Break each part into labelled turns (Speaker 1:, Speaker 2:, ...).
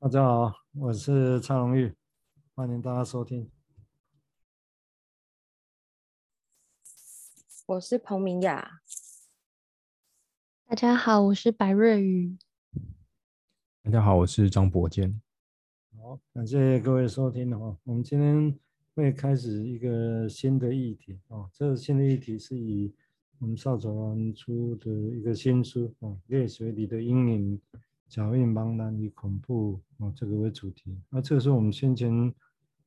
Speaker 1: 大家好，我是蔡荣玉，欢迎大家收听。
Speaker 2: 我是彭明雅。
Speaker 3: 大家好，我是白瑞宇。
Speaker 4: 大家好，我是张博坚。
Speaker 1: 好，感谢各位收听哦。我们今天会开始一个新的议题哦。这个新的议题是以我们邵楚安出的一个新书哦，《泪水里的阴影：脚印茫然与恐怖》哦，这个为主题。那这个是我们先前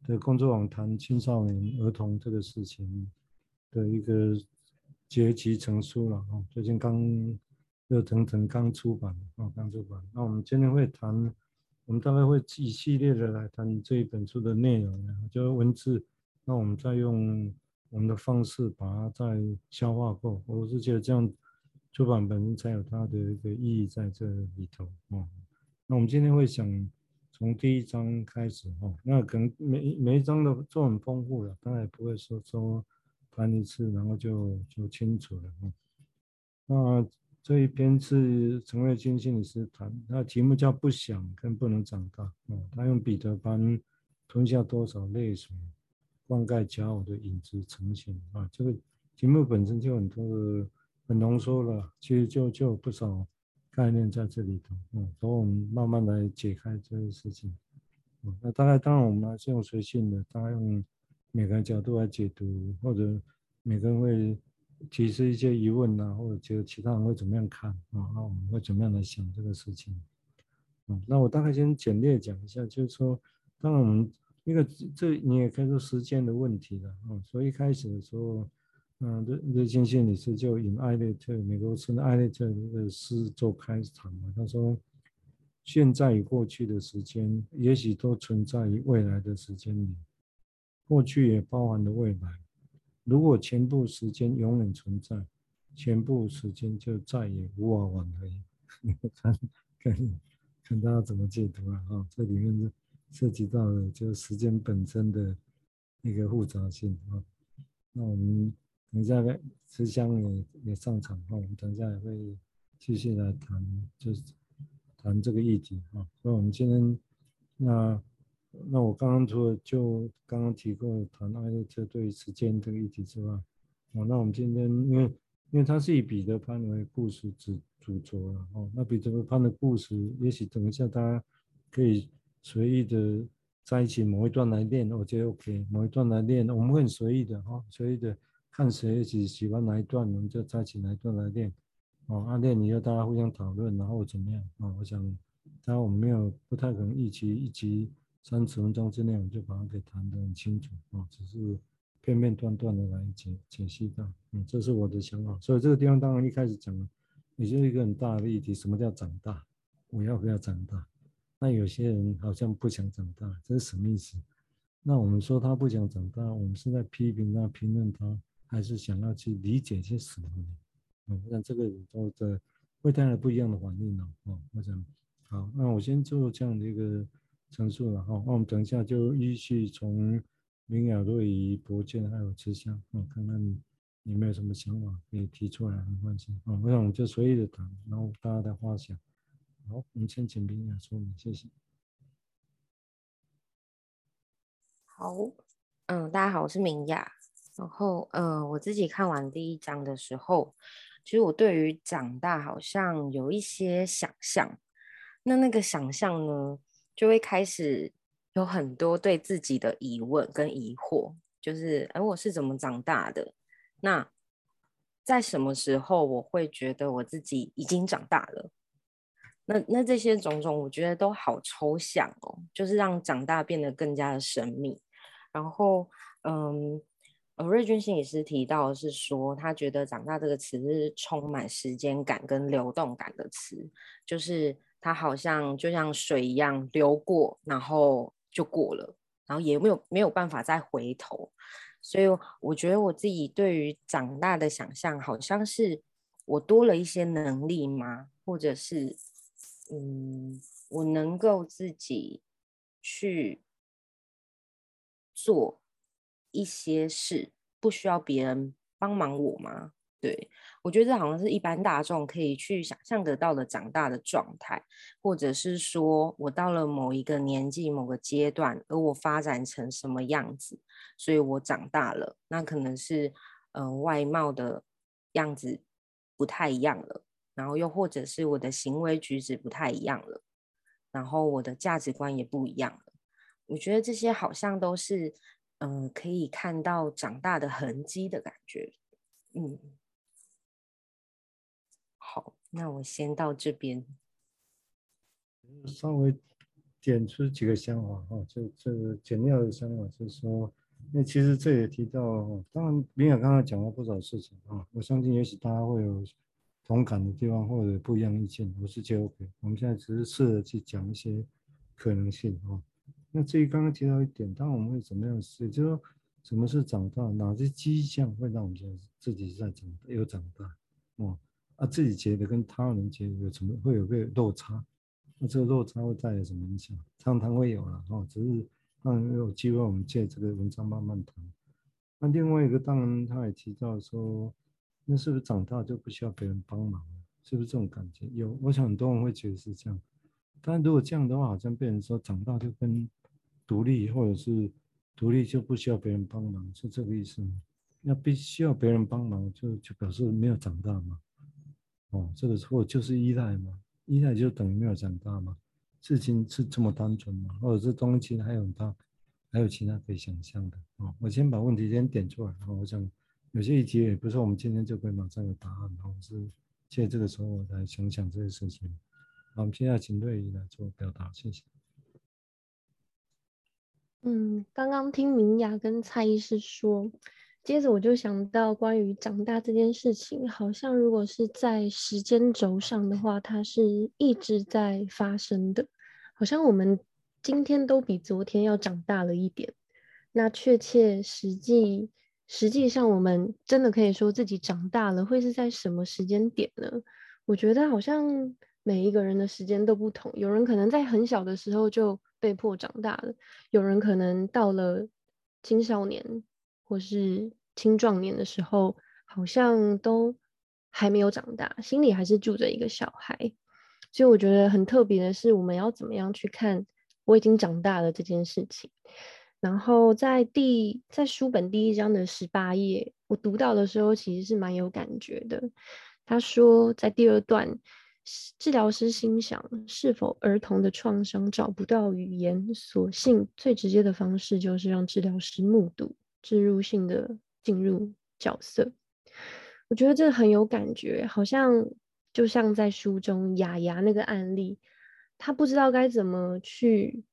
Speaker 1: 的工作网谈青少年儿童这个事情的一个结集成书了哦。最近刚。热腾腾刚出版哦，刚出版。那我们今天会谈，我们大概会一系列的来谈这一本书的内容，就是文字。那我们再用我们的方式把它再消化过。我是觉得这样出版本身才有它的一个意义在这里头哦。那我们今天会想从第一章开始哦，那可能每每一章都都很丰富了，当然也不会说说谈一次然后就就清楚了哦。那这一篇是陈卫军心理师谈，那题目叫“不想跟不能长大”。哦，他用彼得潘吞下多少泪水，灌溉假偶的影子呈现啊。这个题目本身就很多的很浓缩了，其实就就有不少概念在这里头。嗯，所以我们慢慢来解开这些事情。嗯，那大概当然我们还是用随性的，大概用每个角度来解读，或者每个人会。提出一些疑问啊，或者觉得其他人会怎么样看啊？那我们会怎么样来想这个事情？嗯，那我大概先简略讲一下，就是说，当然我们一个这你也可以说时间的问题了啊。所以一开始的时候，嗯，瑞瑞金心理师就引艾略特，美国诗人艾略特的诗做开场嘛。他说：“现在与过去的时间，也许都存在于未来的时间里，过去也包含了未来。”如果全部时间永远存在，全部时间就再也无法挽回。看，看，看大家怎么解读了啊？哈，这里面涉及到了就时间本身的一个复杂性啊。那我们等一下呢，慈香也也上场哈，我们等一下也会继续来谈，就是谈这个议题啊。所以我们今天那。那我刚刚除了就刚刚提过谈艾略特对时间这个议题之外，哦，那我们今天因为因为它是以彼得潘为故事主主轴了哦，那彼得潘的故事，也许等一下大家可以随意的在一起某一段来练，我觉得 OK，某一段来练，我们会很随意的哈，随意的看谁喜喜欢哪一段，我们就在一起哪一段来练，哦，啊练以后大家互相讨论，然后怎么样啊？我想，当然我们没有不太可能一起一起。三十分钟之内，我们就把它给谈得很清楚啊，只是片片段段的来解解析到，嗯，这是我的想法。所以这个地方当然一开始讲了，也就是一个很大的议题，什么叫长大？我要不要长大？那有些人好像不想长大，这是什么意思？那我们说他不想长大，我们是在批评他、评论他，还是想要去理解些什么呢？嗯，那这个都的会带来不一样的反应呢。哦，我想，好，那我先做这样的一个。陈述了哈，那我们等一下就依序从明雅、瑞仪、博建还有慈香，哦，看看你有没有什么想法可以提出来，没关系，啊，我想我们就随意的谈，然后大家的话想。好，我们先请明雅说明，谢谢。
Speaker 2: 好，嗯，大家好，我是明雅。然后，嗯，我自己看完第一章的时候，其实我对于长大好像有一些想象。那那个想象呢？就会开始有很多对自己的疑问跟疑惑，就是哎，我是怎么长大的？那在什么时候我会觉得我自己已经长大了？那那这些种种，我觉得都好抽象哦，就是让长大变得更加的神秘。然后，嗯，呃瑞军心理师提到的是说，他觉得“长大”这个词是充满时间感跟流动感的词，就是。它好像就像水一样流过，然后就过了，然后也没有没有办法再回头。所以我觉得我自己对于长大的想象，好像是我多了一些能力吗？或者是，嗯，我能够自己去做一些事，不需要别人帮忙我吗？对，我觉得这好像是一般大众可以去想象得到的长大的状态，或者是说我到了某一个年纪、某个阶段，而我发展成什么样子，所以我长大了。那可能是嗯、呃、外貌的样子不太一样了，然后又或者是我的行为举止不太一样了，然后我的价值观也不一样了。我觉得这些好像都是嗯、可以看到长大的痕迹的感觉，嗯。好，那我先到这边，
Speaker 1: 稍微点出几个想法哈，就这个简要的想法就是说，那其实这也提到，当然明雅刚刚讲了不少事情啊，我相信也许大家会有同感的地方或者不一样意见，我是觉得 OK。我们现在只是试着去讲一些可能性啊。那至于刚刚提到一点，当我们会怎么样也，就是说什么是长大，哪些迹象会让我们觉得自己在长大，有长大，哦。啊、自己觉得跟他人觉得有什么会有个落差，那这个落差会带来什么影响？常常会有了哦，只是当然有机会我们借这个文章慢慢谈。那另外一个当然他也提到说，那是不是长大就不需要别人帮忙了？是不是这种感觉？有，我想很多人会觉得是这样。但如果这样的话，好像被人说长大就跟独立，或者是独立就不需要别人帮忙，是这个意思吗？那必须要别人帮忙，就就表示没有长大吗？哦，这个错就是依赖嘛，依赖就等于没有长大嘛，事情是这么单纯嘛，或者是东西还有他，还有其他可以想象的哦。我先把问题先点出来，然后我想有些议题也不是我们今天就可以马上有答案，然后是借这个时候我来想想这些事情。好，我们现在请瑞仪来做表达，谢谢。
Speaker 3: 嗯，刚刚听明雅跟蔡医师说。接着我就想到，关于长大这件事情，好像如果是在时间轴上的话，它是一直在发生的。好像我们今天都比昨天要长大了一点。那确切实际实际上，我们真的可以说自己长大了，会是在什么时间点呢？我觉得好像每一个人的时间都不同。有人可能在很小的时候就被迫长大了，有人可能到了青少年。或是青壮年的时候，好像都还没有长大，心里还是住着一个小孩。所以我觉得很特别的是，我们要怎么样去看我已经长大了这件事情。然后在第在书本第一章的十八页，我读到的时候其实是蛮有感觉的。他说，在第二段，治疗师心想，是否儿童的创伤找不到语言，索性最直接的方式就是让治疗师目睹。植入性的进入角色，我觉得这很有感觉，好像就像在书中雅雅那个案例，他不知道该怎么去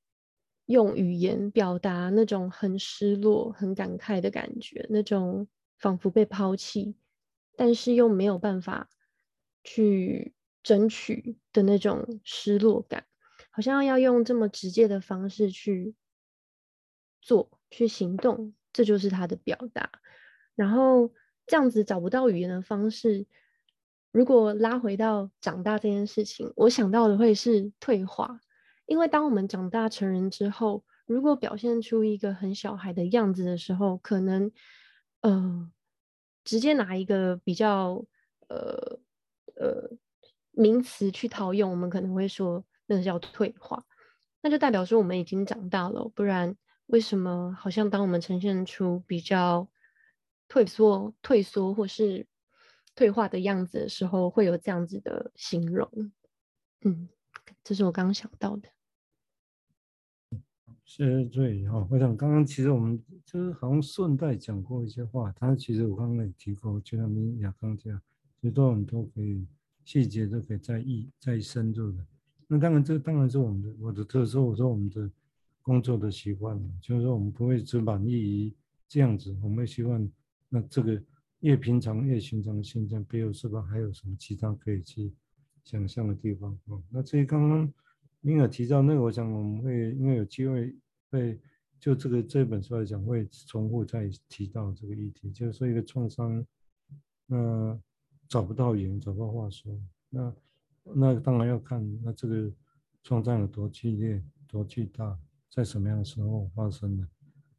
Speaker 3: 用语言表达那种很失落、很感慨的感觉，那种仿佛被抛弃，但是又没有办法去争取的那种失落感，好像要用这么直接的方式去做、去行动。这就是他的表达，然后这样子找不到语言的方式。如果拉回到长大这件事情，我想到的会是退化，因为当我们长大成人之后，如果表现出一个很小孩的样子的时候，可能呃，直接拿一个比较呃呃名词去套用，我们可能会说那个叫退化，那就代表说我们已经长大了，不然。为什么好像当我们呈现出比较退缩、退缩或是退化的样子的时候，会有这样子的形容？嗯，这是我刚刚想到的。
Speaker 1: 谢谢瑞哈，我想刚刚其实我们就是好像顺带讲过一些话，但其实我刚刚也提过，就像明雅刚这样，其实都很多可以细节都可以再意再深入的。那当然，这当然是我们的我的特色，我说我们的。工作的习惯，就是说我们不会只满意于这样子，我们希望那这个越平常越寻常的现象，背后是不是还有什么其他可以去想象的地方？哦，那至于刚刚您有提到那个，我想我们会因为有机会会就这个这本书来讲，会重复再提到这个议题，就是说一个创伤，那找不到言，找不到话说，那那当然要看那这个创伤有多激烈，多巨大。在什么样的时候发生的？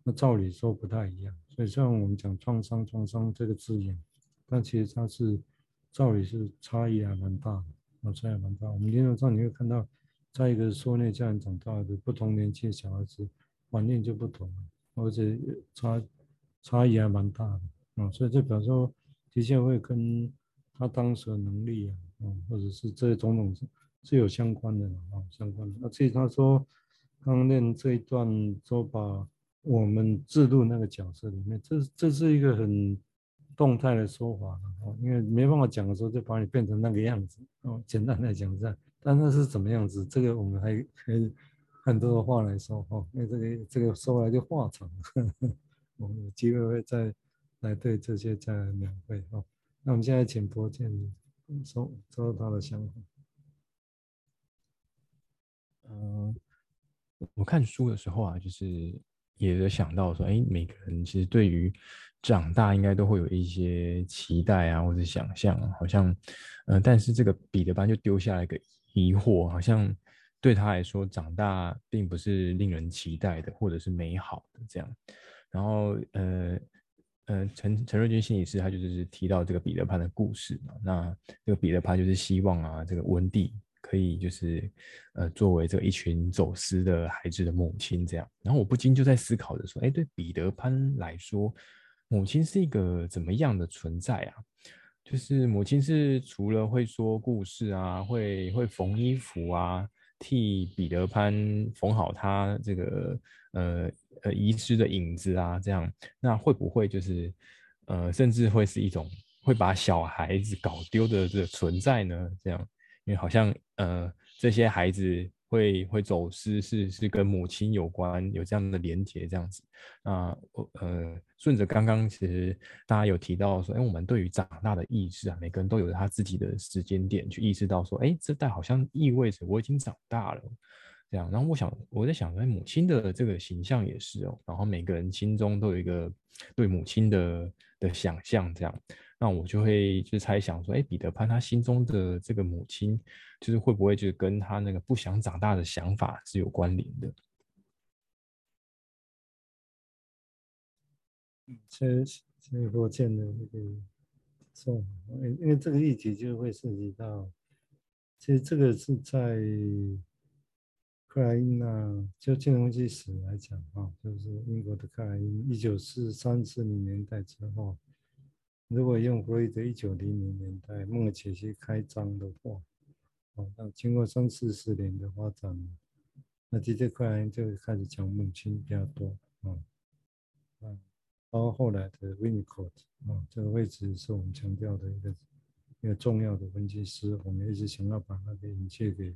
Speaker 1: 那照理说不太一样。所以像我们讲创伤，创伤这个字眼，但其实它是照理是差异还蛮大的，啊，差异蛮大。我们临床上你会看到，在一个缩内家人长大的不同年纪的小孩子，环境就不同，而且差差异还蛮大的，啊，所以这表示说，的确会跟他当时的能力啊，啊，或者是这些种种是是有相关的啊，相关的。那至于他说刚刚念这一段，说把我们制度那个角色里面，这这是一个很动态的说法啊，因为没办法讲的时候，就把你变成那个样子哦。简单来讲这样，但那是怎么样子？这个我们还还很多的话来说哈，因为这个这个说来就话长，我们有机会会再来对这些再来描绘哈。那我们现在请博建说说他的想法。
Speaker 4: 嗯，我看书的时候啊，就是也有想到说，哎，每个人其实对于长大应该都会有一些期待啊，或者想象啊，好像，呃，但是这个彼得潘就丢下了一个疑惑，好像对他来说，长大并不是令人期待的，或者是美好的这样。然后，呃，呃，陈陈瑞军心理师他就是提到这个彼得潘的故事嘛，那这个彼得潘就是希望啊，这个温蒂可以就是，呃，作为这一群走失的孩子的母亲这样。然后我不禁就在思考着说，哎，对彼得潘来说。母亲是一个怎么样的存在啊？就是母亲是除了会说故事啊，会会缝衣服啊，替彼得潘缝好他这个呃呃遗失的影子啊，这样，那会不会就是呃甚至会是一种会把小孩子搞丢的这个存在呢？这样，因为好像呃这些孩子。会会走失是是跟母亲有关，有这样的连结这样子。那呃顺着刚刚其实大家有提到说，哎，我们对于长大的意识啊，每个人都有他自己的时间点去意识到说，哎，这代好像意味着我已经长大了这样。然后我想我在想，哎，母亲的这个形象也是哦，然后每个人心中都有一个对母亲的的想象这样。那我就会就猜想说，哎，彼得潘他心中的这个母亲，就是会不会就是跟他那个不想长大的想法是有关联的？
Speaker 1: 嗯，谢谢博建的那个说，因为这个议题就会涉及到，其实这个是在克莱因啊，就金融经济史来讲啊，就是英国的克莱因，一九四三四零年代之后。如果用弗洛伊德一九零零年代孟尔杰西开张的话，哦，那经过三四十年的发展，那这些克莱因就开始讲母亲比较多，啊，啊，包括后来的 Winnicott，啊，这个位置是我们强调的一个一个重要的分析师，我们一直想要把那个引介给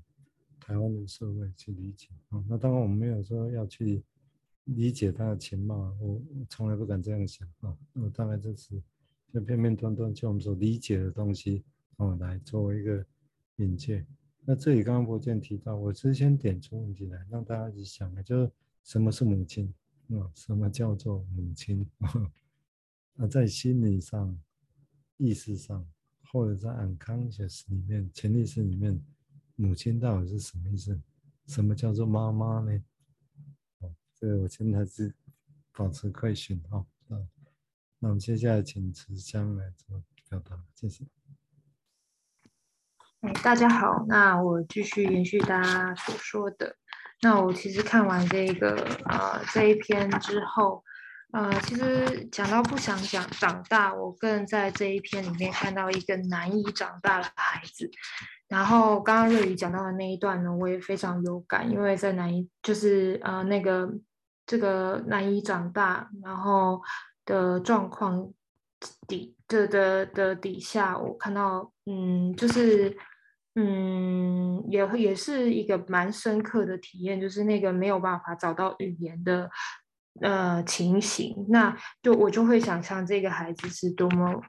Speaker 1: 台湾的社会去理解，啊，那当然我们没有说要去理解他的全貌，我从来不敢这样想，啊，我大概就是。就片片段段，就我们所理解的东西，啊，来作为一个引介。那这里刚刚博建提到，我是先点出问题来，让大家一起想，就是什么是母亲？啊，什么叫做母亲？啊，在心理上、意识上，或者在 unconscious 里面、潜意识里面，母亲到底是什么意思？什么叫做妈妈呢？哦，这个我现在是保持快讯哈。那我们接下来请慈香来做表达，谢谢。
Speaker 5: 哎，大家好，那我继续延续大家所说的。那我其实看完这个呃这一篇之后，呃，其实讲到不想讲长大，我更在这一篇里面看到一个难以长大的孩子。然后刚刚瑞宇讲到的那一段呢，我也非常有感，因为在难以就是呃那个这个难以长大，然后。的状况底的的的底下，我看到，嗯，就是，嗯，也也是一个蛮深刻的体验，就是那个没有办法找到语言的，呃，情形，那就我就会想象这个孩子是多么。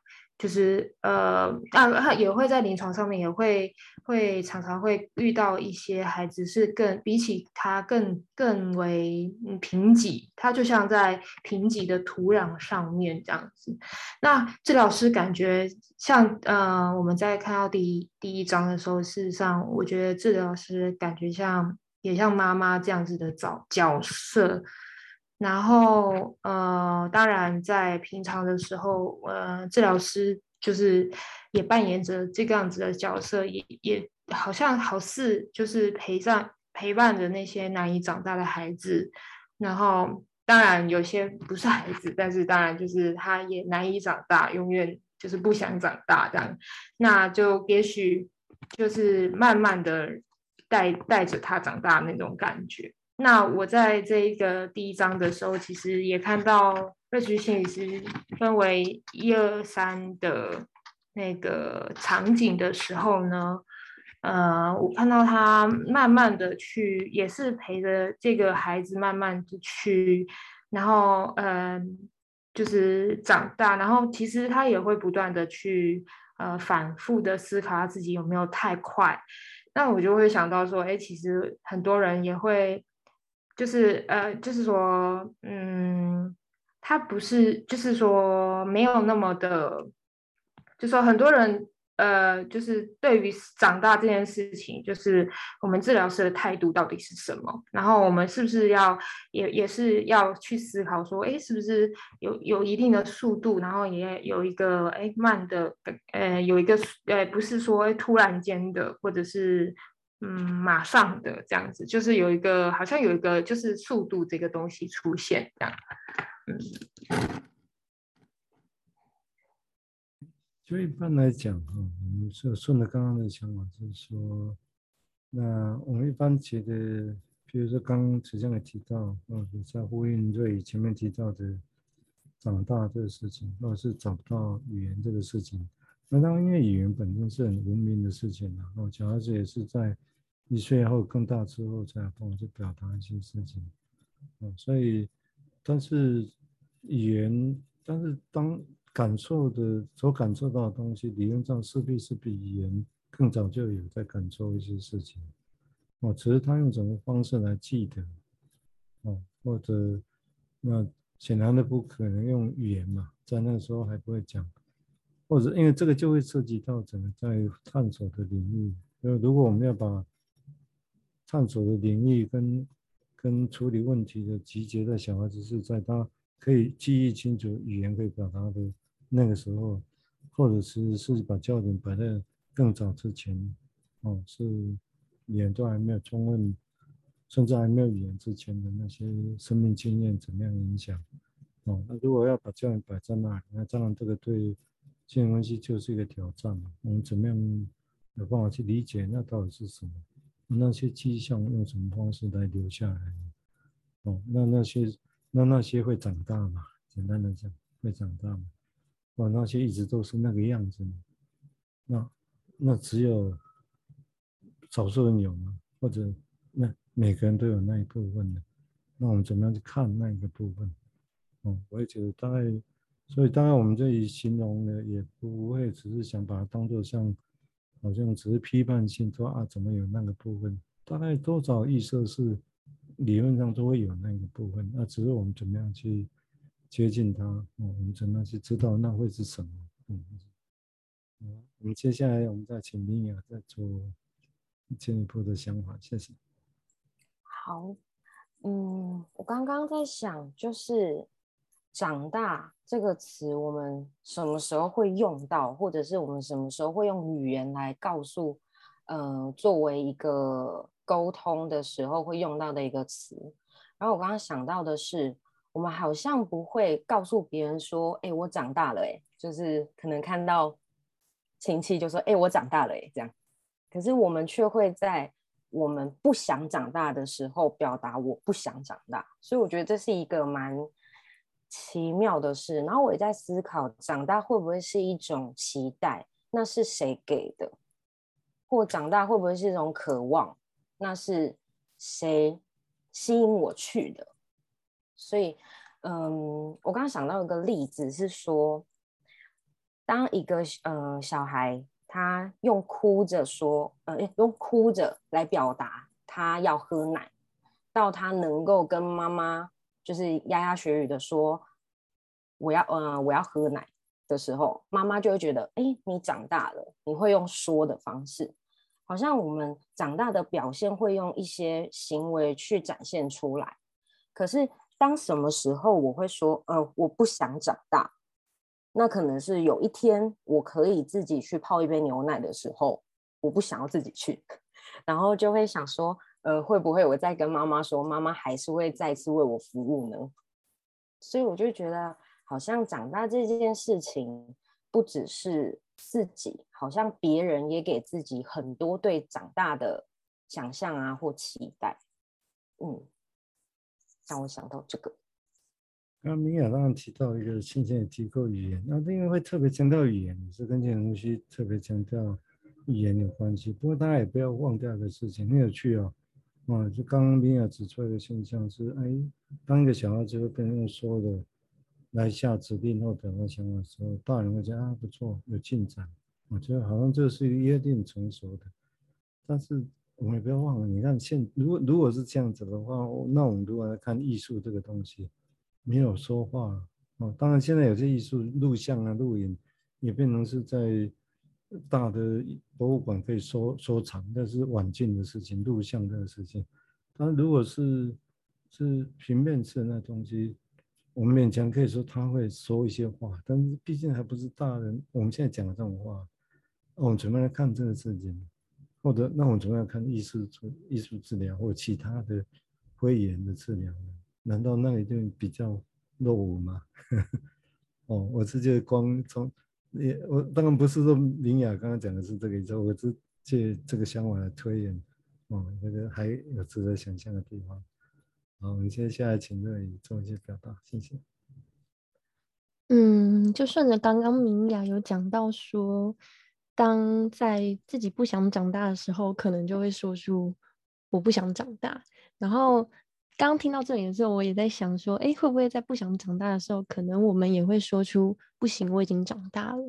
Speaker 5: 就是呃啊，也会在临床上面也会会常常会遇到一些孩子是更比起他更更为贫瘠，他就像在贫瘠的土壤上面这样子。那治疗师感觉像呃我们在看到第一第一章的时候，事实上我觉得治疗师感觉像也像妈妈这样子的角角色。然后，呃，当然，在平常的时候，呃，治疗师就是也扮演着这个样子的角色，也也好像好似就是陪上陪伴着那些难以长大的孩子，然后当然有些不是孩子，但是当然就是他也难以长大，永远就是不想长大这样，那就也许就是慢慢的带带着他长大那种感觉。那我在这一个第一章的时候，其实也看到。乐居心理师分为一二三的那个场景的时候呢，呃，我看到他慢慢的去，也是陪着这个孩子慢慢的去，然后嗯、就是长大，然后其实他也会不断的去呃反复的思考他自己有没有太快，那我就会想到说，哎，其实很多人也会，就是呃，就是说，嗯。他不是，就是说没有那么的，就说很多人，呃，就是对于长大这件事情，就是我们治疗师的态度到底是什么？然后我们是不是要也也是要去思考说，哎，是不是有有一定的速度，然后也有一个哎慢的，呃，有一个呃，不是说突然间的，或者是嗯马上的这样子，就是有一个好像有一个就是速度这个东西出现这样。嗯，
Speaker 1: 就一般来讲哈，我们就顺着刚刚的想法，就是说，那我们一般觉得，比如说刚刚池江也提到，或者在呼应瑞前面提到的长大这个事情，或者是找不到语言这个事情，那当然因为语言本身是很文明的事情，然后小孩子也是在一岁后更大之后才有办法去表达一些事情，啊，所以。但是语言，但是当感受的所感受到的东西，理论上势必是比语言更早就有在感受一些事情，哦，只是他用什么方式来记得，哦，或者那显然的不可能用语言嘛，在那个时候还不会讲，或者因为这个就会涉及到整个在探索的领域，呃，如果我们要把探索的领域跟跟处理问题的集结在小孩子是在他可以记忆清楚语言可以表达的那个时候，或者是是把焦点摆在更早之前，哦，是语言都还没有充分，甚至还没有语言之前的那些生命经验怎么样影响，哦，那如果要把焦点摆在那，那当然这个对亲子关系就是一个挑战，我们怎么样有办法去理解那到底是什么？那些迹象用什么方式来留下来？哦，那那些那那些会长大吗？简单的讲，会长大吗？哦，那些一直都是那个样子？那那只有少数人有吗？或者那每个人都有那一部分的？那我们怎么样去看那一个部分？哦，我也觉得大概，所以当然我们这里形容呢，也不会只是想把它当做像。好像只是批判性说啊，怎么有那个部分？大概多少意识是理论上都会有那个部分，那只是我们怎么样去接近它，哦，我们怎么样去知道那会是什么？嗯，嗯，我们接下来我们再请明雅再做进一步的想法，谢谢。
Speaker 2: 好，嗯，我刚刚在想，就是。长大这个词，我们什么时候会用到，或者是我们什么时候会用语言来告诉，呃，作为一个沟通的时候会用到的一个词。然后我刚刚想到的是，我们好像不会告诉别人说，哎，我长大了，哎，就是可能看到亲戚就说，哎，我长大了，哎，这样。可是我们却会在我们不想长大的时候表达我不想长大，所以我觉得这是一个蛮。奇妙的是，然后我也在思考，长大会不会是一种期待？那是谁给的？或长大会不会是一种渴望？那是谁吸引我去的？所以，嗯，我刚刚想到一个例子是说，当一个呃小孩他用哭着说，呃，用哭着来表达他要喝奶，到他能够跟妈妈。就是牙牙学语的说，我要呃我要喝奶的时候，妈妈就会觉得，哎，你长大了，你会用说的方式，好像我们长大的表现会用一些行为去展现出来。可是当什么时候我会说，呃，我不想长大，那可能是有一天我可以自己去泡一杯牛奶的时候，我不想要自己去，然后就会想说，呃，会不会我再跟妈妈说，妈妈还是会再次为我服务呢？所以我就觉得，好像长大这件事情，不只是自己，好像别人也给自己很多对长大的想象啊或期待。嗯，让我想到这个。
Speaker 1: 刚刚明雅刚刚提到一个，先前也提过语言，那因为会特别强调语言，是跟这些东西特别强调语言有关系。不过大家也不要忘掉一个事情，很有趣哦。啊，就刚刚明雅指出来的现象是，哎，当一个小孩子会跟人说的来下指令或表达想法的时候，大人会讲啊不错，有进展，我觉得好像这是约定成熟的。但是我们也不要忘了，你看现如果如果是这样子的话，那我们如果来看艺术这个东西。没有说话哦，当然现在有些艺术录像啊、录影也变成是在大的博物馆可以收收藏，但是晚近的事情，录像这个事情。但如果是是平面式那东西，我们勉强可以说他会说一些话，但是毕竟还不是大人。我们现在讲的这种话，我们怎么来看这个事情，或者那我们怎么样看艺术治艺术治疗或其他的会言的治疗呢？难道那一定比较落伍吗？哦，我是觉得光从也我当然不是说明雅刚刚讲的是这个意思，我是借这个想法来推演，哦，那个还有值得想象的地方。好，我们接下来请瑞做一些表达，谢谢。
Speaker 3: 嗯，就顺着刚刚明雅有讲到说，当在自己不想长大的时候，可能就会说出我不想长大，然后。刚刚听到这里的时候，我也在想说，哎，会不会在不想长大的时候，可能我们也会说出“不行，我已经长大了”。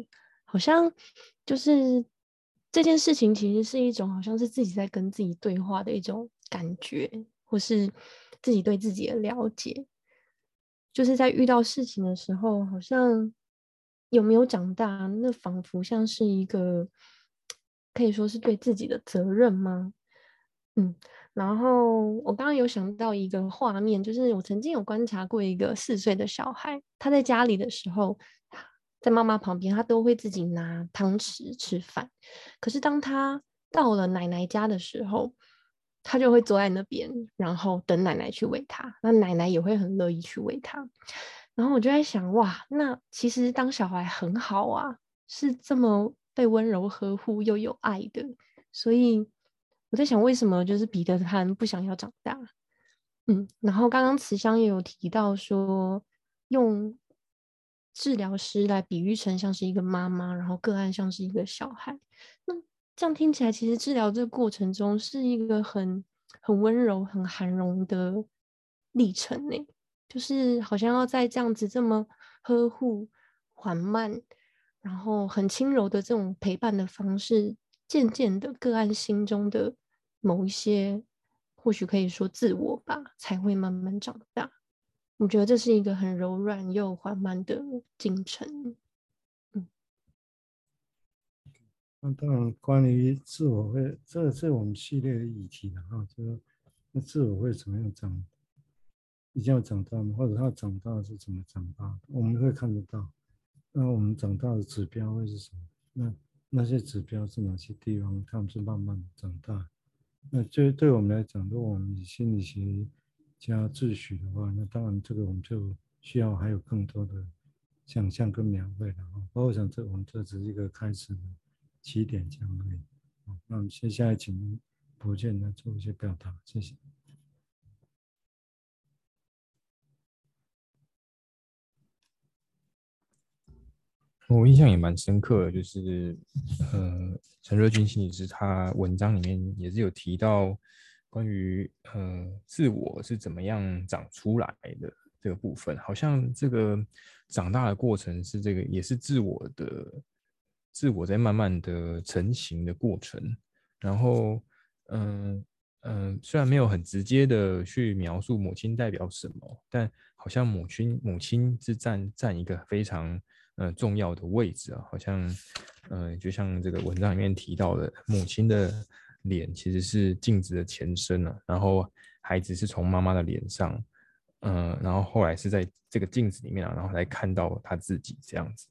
Speaker 3: 好像就是这件事情，其实是一种好像是自己在跟自己对话的一种感觉，或是自己对自己的了解。就是在遇到事情的时候，好像有没有长大，那仿佛像是一个可以说是对自己的责任吗？嗯。然后我刚刚有想到一个画面，就是我曾经有观察过一个四岁的小孩，他在家里的时候，在妈妈旁边，他都会自己拿汤匙吃饭。可是当他到了奶奶家的时候，他就会坐在那边，然后等奶奶去喂他。那奶奶也会很乐意去喂他。然后我就在想，哇，那其实当小孩很好啊，是这么被温柔呵护又有爱的，所以。我在想，为什么就是彼得潘不想要长大？嗯，然后刚刚慈香也有提到说，用治疗师来比喻成像是一个妈妈，然后个案像是一个小孩。那这样听起来，其实治疗这个过程中是一个很很温柔、很涵容的历程呢。就是好像要在这样子这么呵护、缓慢，然后很轻柔的这种陪伴的方式，渐渐的个案心中的。某一些，或许可以说自我吧，才会慢慢长大。我觉得这是一个很柔软又缓慢的进程。嗯，
Speaker 1: 那当然，关于自我会，这是我们系列的议题的哈，就是那自我会怎么样长，一定要长大吗？或者他长大是怎么长大的？我们会看得到。那我们长大的指标会是什么？那那些指标是哪些地方？他们是慢慢长大。那这对我们来讲，如果我们以心理学加秩序的话，那当然这个我们就需要还有更多的想象跟描绘了啊。包括想这我们这只是一个开始的起点这样而已。那我们接下来请博建来做一些表达，谢谢。
Speaker 4: 我印象也蛮深刻的，就是，呃，陈瑞君心理师他文章里面也是有提到关于呃自我是怎么样长出来的这个部分，好像这个长大的过程是这个也是自我的自我在慢慢的成型的过程，然后，嗯、嗯、虽然没有很直接的去描述母亲代表什么，但好像母亲母亲是占占一个非常。呃，重要的位置啊，好像，呃，就像这个文章里面提到的，母亲的脸其实是镜子的前身啊，然后孩子是从妈妈的脸上，嗯、呃，然后后来是在这个镜子里面啊，然后来看到他自己这样子，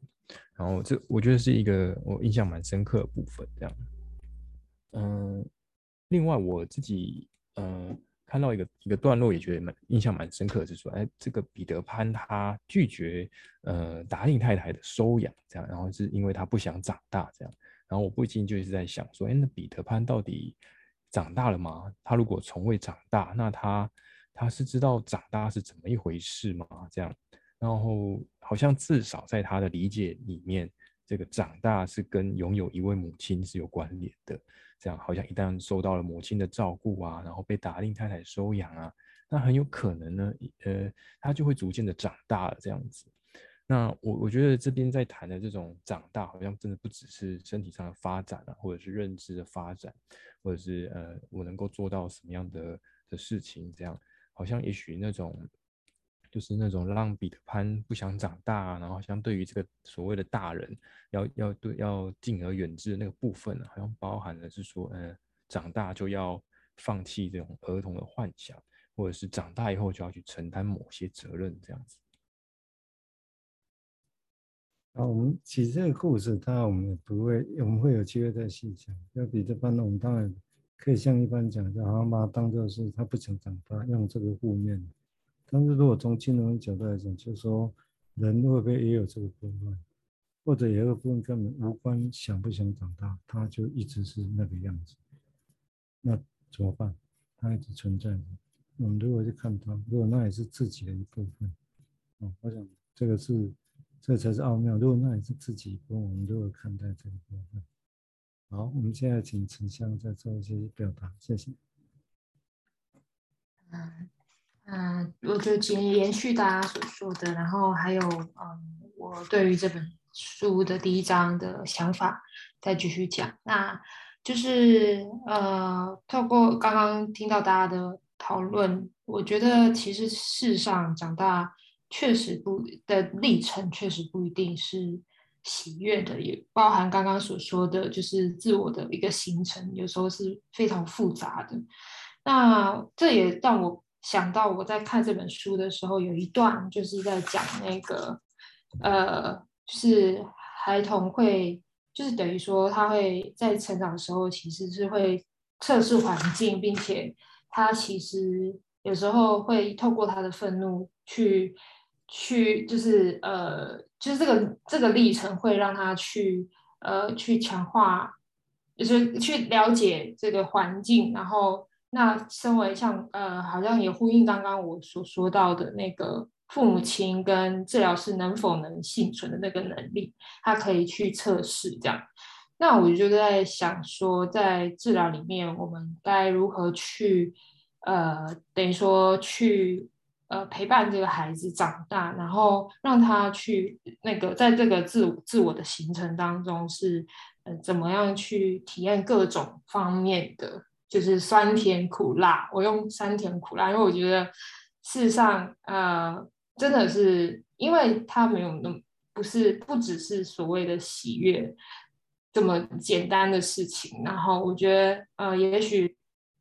Speaker 4: 然后这我觉得是一个我印象蛮深刻的部分，这样。嗯，另外我自己嗯看到一个一个段落，也觉得蛮印象蛮深刻就，是说，哎，这个彼得潘他拒绝呃达令太太的收养，这样，然后是因为他不想长大，这样。然后我不禁就是在想说，哎，那彼得潘到底长大了吗？他如果从未长大，那他他是知道长大是怎么一回事吗？这样，然后好像至少在他的理解里面，这个长大是跟拥有一位母亲是有关联的。这样，好像一旦受到了母亲的照顾啊，然后被达令太太收养啊，那很有可能呢，呃，他就会逐渐的长大了这样子。那我我觉得这边在谈的这种长大，好像真的不只是身体上的发展啊，或者是认知的发展，或者是呃，我能够做到什么样的的事情，这样好像也许那种就是那种让彼得潘不想长大，然后相对于这个所谓的大人要要对要敬而远之的那个部分，好像包含的是说，呃，长大就要放弃这种儿童的幻想，或者是长大以后就要去承担某些责任这样子。
Speaker 1: 啊，我们其实这个故事，当然我们也不会，我们会有机会再细讲。要彼得潘，我们当然可以像一般讲，就好像把它当做是他不想长大，用这个负面。但是如果从金融角度来讲，就是说人会不会也有这个部分，或者有一个部分根本无关想不想长大，他就一直是那个样子，那怎么办？他一直存在的。我们如果去看他，如果那也是自己的一部分，我想这个是。这才是奥妙。如果那也是自己一部分，我们如何看待这个部分？好，我们现在请沉香再做一些表达，谢谢。
Speaker 5: 嗯，我就延延续大家所说的，然后还有嗯，我对于这本书的第一章的想法，再继续讲。那就是呃，透过刚刚听到大家的讨论，我觉得其实世上长大。确实不的历程，确实不一定是喜悦的，也包含刚刚所说的就是自我的一个形成，有时候是非常复杂的。那这也让我想到，我在看这本书的时候，有一段就是在讲那个，呃，就是孩童会，就是等于说他会在成长的时候，其实是会测试环境，并且他其实有时候会透过他的愤怒去。去就是呃，就是这个这个历程会让他去呃去强化，就是去了解这个环境，然后那身为像呃，好像也呼应刚刚我所说到的那个父母亲跟治疗师能否能幸存的那个能力，他可以去测试这样。那我就在想说，在治疗里面，我们该如何去呃，等于说去。呃，陪伴这个孩子长大，然后让他去那个，在这个自自我的形成当中是，呃，怎么样去体验各种方面的，就是酸甜苦辣。我用酸甜苦辣，因为我觉得事实上，呃，真的是，因为他没有那么不是不只是所谓的喜悦这么简单的事情。然后我觉得，呃，也许，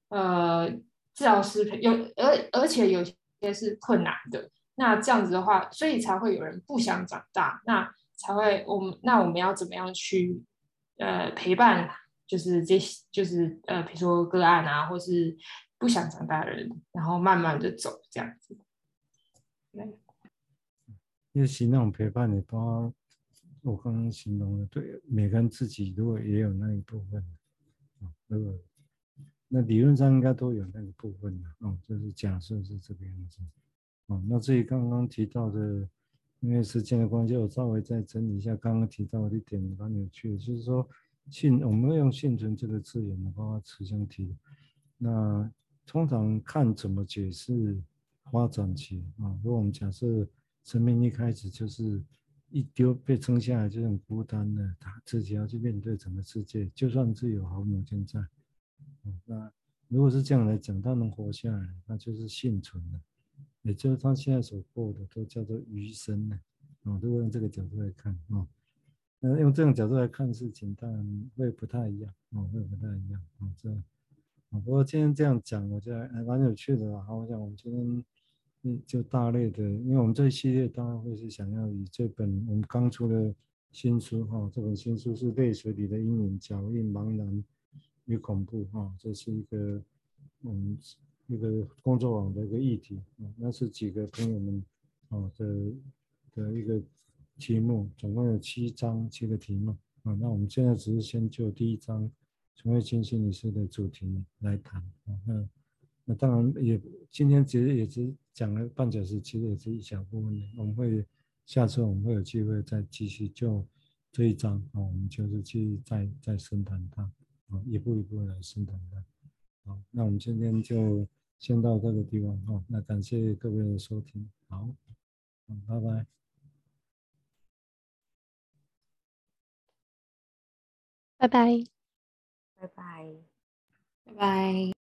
Speaker 5: 呃，治疗师有，而而且有。些是困难的，那这样子的话，所以才会有人不想长大，那才会我们那我们要怎么样去呃陪伴，就是这些就是呃比如说个案啊，或是不想长大的人，然后慢慢的走这样子。对，
Speaker 1: 也许那种陪伴，你包括我刚刚形容的，对每个人自己如果也有那一部分，啊，如果。那理论上应该都有那个部分的，哦，就是假设是这个样子，哦，那至于刚刚提到的，因为时间的关系，我稍微再整理一下刚刚提到的一点蛮有趣的，就是说幸，我们用幸存这个字眼的，包括慈祥提，那通常看怎么解释发展期啊，如果我们假设生命一开始就是一丢被生下来就很孤单的，他自己要去面对整个世界，就算是有好母亲在。那如果是这样来讲，他能活下来，那就是幸存的，也就是他现在所过的都叫做余生了。啊，如果用这个角度来看，啊，那用这种角度来看事情，当然会不太一样，哦，会不太一样，哦，这样，不过今天这样讲，我觉得还蛮有趣的啦。好，我想我们今天嗯就大类的，因为我们这一系列当然会是想要以这本我们刚出的新书哈，这本新书是《泪水里的阴影：脚印、茫然与恐怖》哈，这是一个嗯一个工作网的一个议题啊，那是几个朋友们啊的的一个题目，总共有七章七个题目。啊，那我们现在只是先就第一章陈慧卿心理师的主题来谈。啊，那那当然也今天其实也只讲了半小时，其实也是一小部分。的，我们会。下次我们会有机会再继续就这一章。啊，我们就是去再再深谈它。啊，一步一步来深谈它。好，那我们今天就先到这个地方。哈，那感谢各位的收听，好，嗯，拜拜，
Speaker 3: 拜拜，
Speaker 2: 拜拜，
Speaker 5: 拜拜。